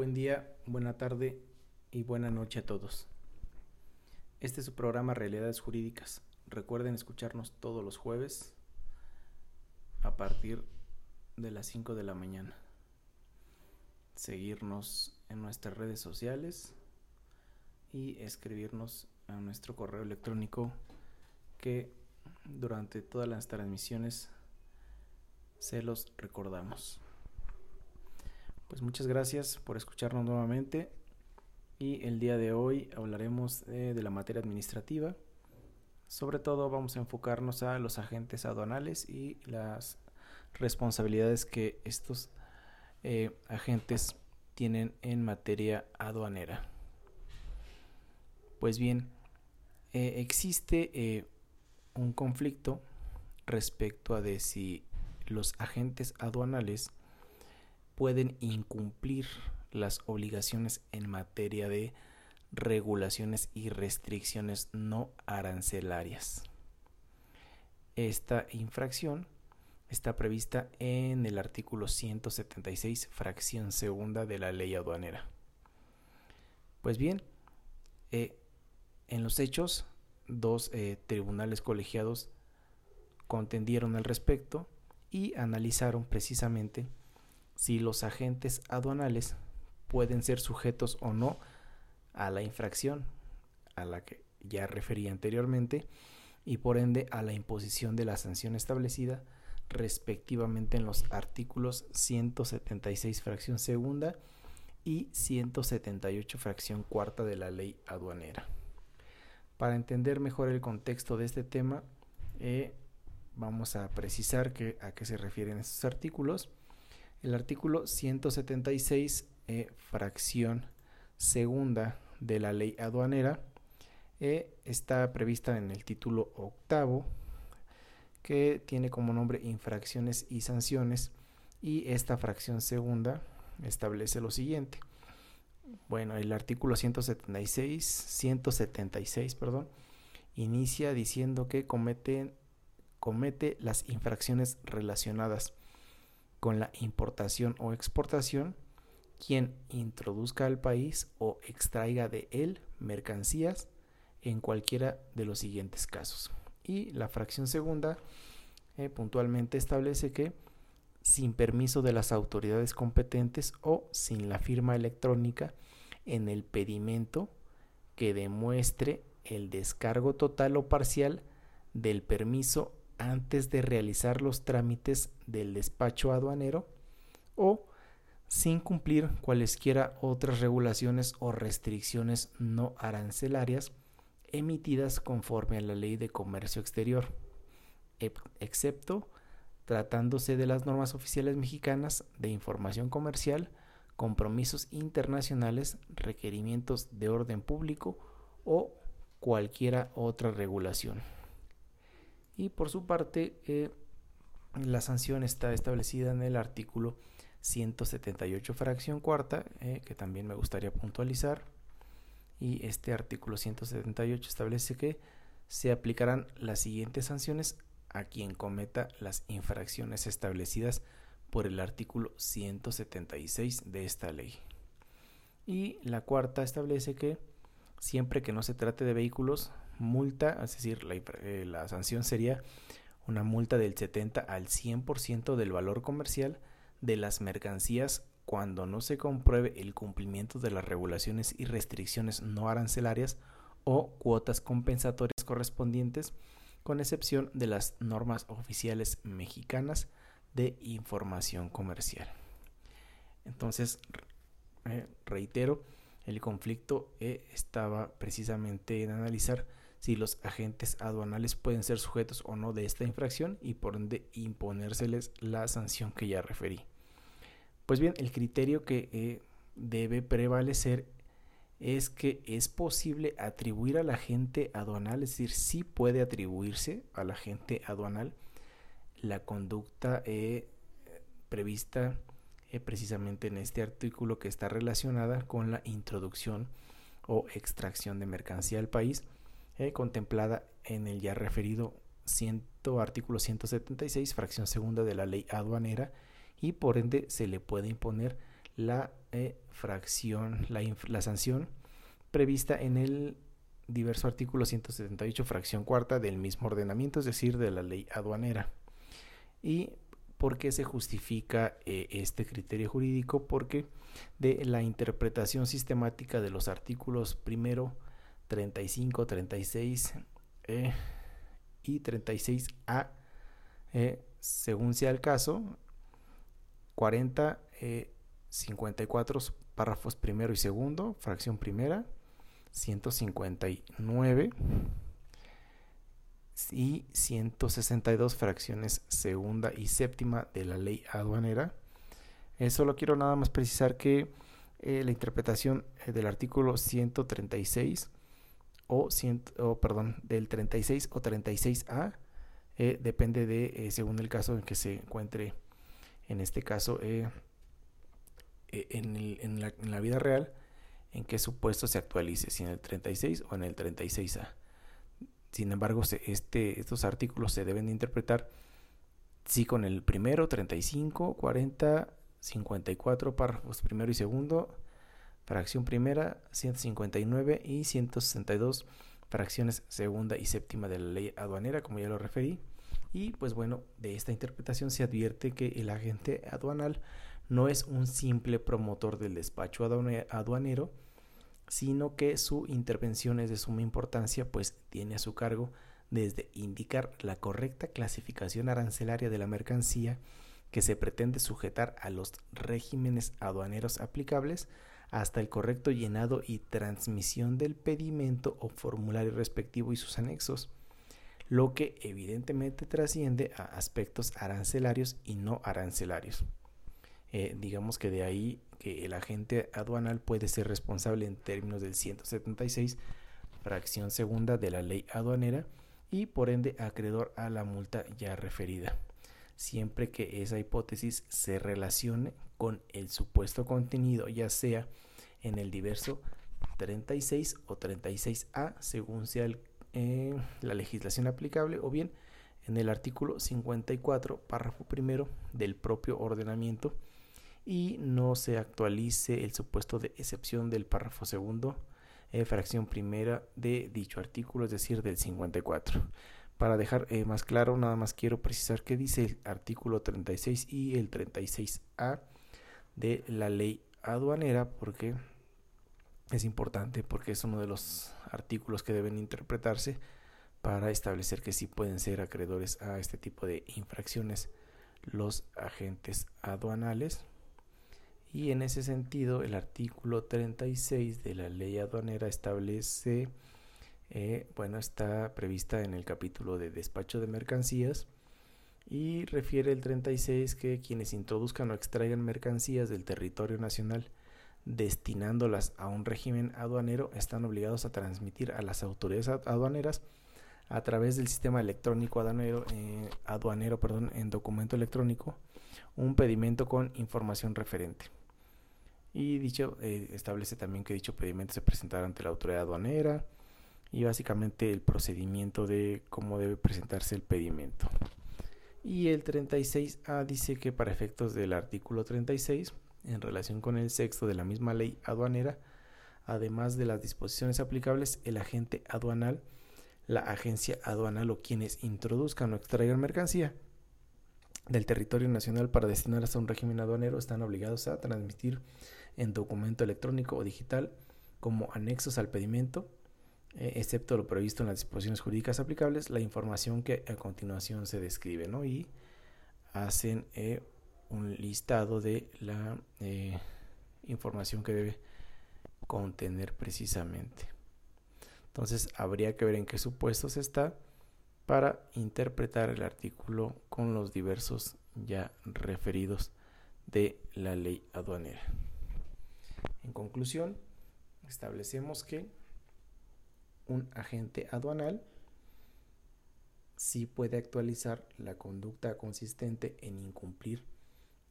buen día, buena tarde y buena noche a todos. Este es su programa Realidades Jurídicas. Recuerden escucharnos todos los jueves a partir de las 5 de la mañana. Seguirnos en nuestras redes sociales y escribirnos a nuestro correo electrónico que durante todas las transmisiones se los recordamos. Pues muchas gracias por escucharnos nuevamente y el día de hoy hablaremos eh, de la materia administrativa. Sobre todo vamos a enfocarnos a los agentes aduanales y las responsabilidades que estos eh, agentes tienen en materia aduanera. Pues bien, eh, existe un conflicto respecto a si los agentes aduanales pueden incumplir las obligaciones en materia de regulaciones y restricciones no arancelarias. Esta infracción está prevista en el artículo 176, fracción segunda de la ley aduanera. Pues bien, eh, en los hechos, dos eh, tribunales colegiados contendieron al respecto y analizaron precisamente si los agentes aduanales pueden ser sujetos o no a la infracción a la que ya referí anteriormente y por ende a la imposición de la sanción establecida respectivamente en los artículos 176 fracción segunda y 178 fracción cuarta de la ley aduanera. Para entender mejor el contexto de este tema, eh, vamos a precisar a qué se refieren estos artículos el artículo 176, eh, fracción segunda de la ley aduanera, eh, está prevista en el título octavo, que tiene como nombre infracciones y sanciones, y esta fracción segunda establece lo siguiente. Bueno, el artículo 176, 176, perdón, inicia diciendo que comete las infracciones relacionadas con la importación o exportación, quien introduzca al país o extraiga de él mercancías en cualquiera de los siguientes casos. Y la fracción segunda eh, puntualmente establece que sin permiso de las autoridades competentes o sin la firma electrónica en el pedimento que demuestre el descargo total o parcial del permiso antes de realizar los trámites del despacho aduanero o sin cumplir cualesquiera otras regulaciones o restricciones no arancelarias emitidas conforme a la ley de comercio exterior, excepto tratándose de las normas oficiales mexicanas de información comercial, compromisos internacionales, requerimientos de orden público o cualquiera otra regulación. Y por su parte, eh, la sanción está establecida en el artículo 178 fracción cuarta, eh, que también me gustaría puntualizar. Y este artículo 178 establece que se aplicarán las siguientes sanciones a quien cometa las infracciones establecidas por el artículo 176 de esta ley. Y la cuarta establece que siempre que no se trate de vehículos multa, es decir, la, eh, la sanción sería una multa del 70 al 100% del valor comercial de las mercancías cuando no se compruebe el cumplimiento de las regulaciones y restricciones no arancelarias o cuotas compensatorias correspondientes, con excepción de las normas oficiales mexicanas de información comercial. Entonces, eh, reitero, el conflicto eh, estaba precisamente en analizar si los agentes aduanales pueden ser sujetos o no de esta infracción y por ende imponérseles la sanción que ya referí. Pues bien, el criterio que eh, debe prevalecer es que es posible atribuir al agente aduanal, es decir, sí puede atribuirse al agente aduanal la conducta eh, prevista eh, precisamente en este artículo que está relacionada con la introducción o extracción de mercancía al país eh, contemplada en el ya referido artículo 176, fracción segunda de la ley aduanera, y por ende se le puede imponer la eh, fracción, la, la sanción prevista en el diverso artículo 178, fracción cuarta del mismo ordenamiento, es decir, de la ley aduanera. ¿Y por qué se justifica eh, este criterio jurídico? Porque de la interpretación sistemática de los artículos primero, 35, 36 eh, y 36A, eh, según sea el caso, 40, 54 párrafos primero y segundo, fracción primera, 159 y 162 fracciones segunda y séptima de la ley aduanera. Eh, solo quiero nada más precisar que eh, la interpretación eh, del artículo 136 o, perdón, del 36 o 36A depende de, según el caso en que se encuentre, en este caso, en, en la vida real, en qué supuesto se actualice, si en el 36 o en el 36A. Sin embargo, este, estos artículos se deben de interpretar si con el primero, 35, 40, 54 párrafos primero y segundo, fracción primera, 159 y 162 fracciones segunda y séptima de la ley aduanera, como ya lo referí. Y pues bueno, de esta interpretación se advierte que el agente aduanal no es un simple promotor del despacho aduanero, sino que su intervención es de suma importancia, pues tiene a su cargo desde indicar la correcta clasificación arancelaria de la mercancía que se pretende sujetar a los regímenes aduaneros aplicables, hasta el correcto llenado y transmisión del pedimento o formulario respectivo y sus anexos, lo que evidentemente trasciende a aspectos arancelarios y no arancelarios. Eh, digamos que de ahí que el agente aduanal puede ser responsable en términos del 176, fracción segunda de la ley aduanera, y por ende acreedor a la multa ya referida, siempre que esa hipótesis se relacione con el supuesto contenido, ya sea en el diverso 36 o 36A, según sea eh, la legislación aplicable, o bien en el artículo 54, párrafo primero del propio ordenamiento y no se actualice el supuesto de excepción del párrafo segundo, eh, fracción primera de dicho artículo, es decir, del 54. Para dejar eh, más claro, nada más quiero precisar que dice el artículo 36 y el 36A de la ley aduanera, porque es importante, porque es uno de los artículos que deben interpretarse para establecer que sí pueden ser acreedores a este tipo de infracciones los agentes aduanales. Y en ese sentido, el artículo 36 de la ley aduanera establece, eh, bueno, está prevista en el capítulo de despacho de mercancías y refiere el 36 que quienes introduzcan o extraigan mercancías del territorio nacional destinándolas a un régimen aduanero están obligados a transmitir a las autoridades aduaneras a través del sistema electrónico aduanero, eh, aduanero perdón, en documento electrónico un pedimento con información referente. Y dicho, eh, establece también que dicho pedimento se presentará ante la autoridad aduanera y básicamente el procedimiento de cómo debe presentarse el pedimento. Y el 36A dice que para efectos del artículo 36, en relación con el sexto de la misma ley aduanera, además de las disposiciones aplicables, el agente aduanal, la agencia aduanal o quienes introduzcan o extraigan mercancía del territorio nacional para destinarse a un régimen aduanero están obligados a transmitir en documento electrónico o digital como anexos al pedimento, excepto lo previsto en las disposiciones jurídicas aplicables, la información que a continuación se describe, ¿no? Y hacen eh, un listado de la eh, información que debe contener precisamente. Entonces habría que ver en qué supuestos está para interpretar el artículo con los diversos ya referidos de la ley aduanera. En conclusión, establecemos que un agente aduanal sí puede actualizar la conducta consistente en incumplir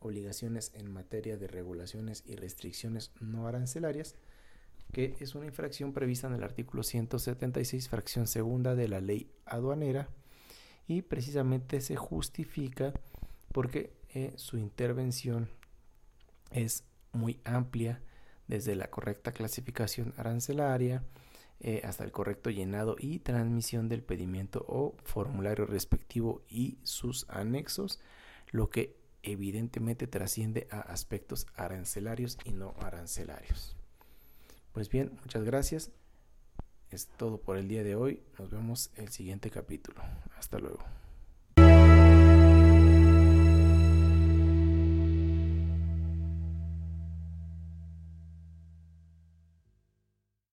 obligaciones en materia de regulaciones y restricciones no arancelarias, que es una infracción prevista en el artículo 176, fracción segunda de la ley aduanera, y precisamente se justifica porque eh, su intervención es muy amplia, desde la correcta clasificación arancelaria eh, hasta el correcto llenado y transmisión del pedimento o formulario respectivo y sus anexos, lo que evidentemente trasciende a aspectos arancelarios y no arancelarios. Pues bien, muchas gracias. Es todo por el día de hoy. Nos vemos el siguiente capítulo. Hasta luego.